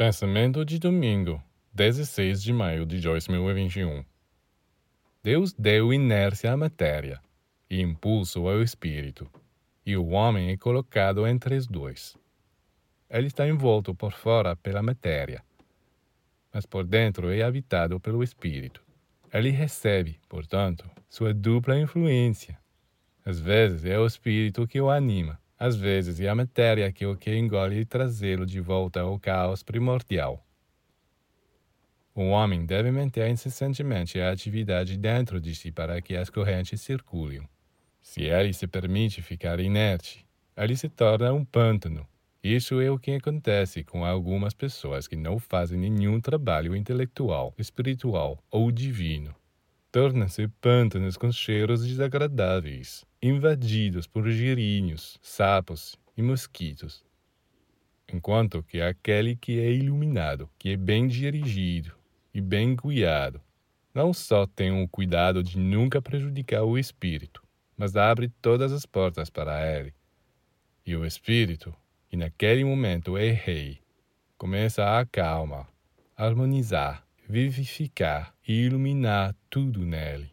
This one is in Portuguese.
Pensamento de domingo, 16 de maio de 2021. Deus deu inércia à matéria e impulso ao espírito, e o homem é colocado entre os dois. Ele está envolto por fora pela matéria, mas por dentro é habitado pelo espírito. Ele recebe, portanto, sua dupla influência. Às vezes é o espírito que o anima, às vezes é a matéria que o que engole e trazê-lo de volta ao caos primordial. O homem deve manter incessantemente a atividade dentro de si para que as correntes circulem. Se ele se permite ficar inerte, ele se torna um pântano. Isso é o que acontece com algumas pessoas que não fazem nenhum trabalho intelectual, espiritual ou divino. Tornam-se pântanos com cheiros desagradáveis invadidos por girinhos, sapos e mosquitos. Enquanto que aquele que é iluminado, que é bem dirigido e bem guiado, não só tem o cuidado de nunca prejudicar o espírito, mas abre todas as portas para ele. E o espírito, que naquele momento é rei, começa a acalmar, harmonizar, vivificar e iluminar tudo nele.